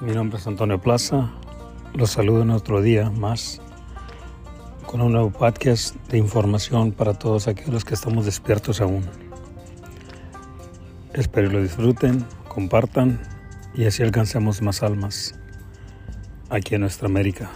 Mi nombre es Antonio Plaza. Los saludo en otro día más con un nuevo podcast de información para todos aquellos que estamos despiertos aún. Espero lo disfruten, compartan y así alcancemos más almas aquí en nuestra América.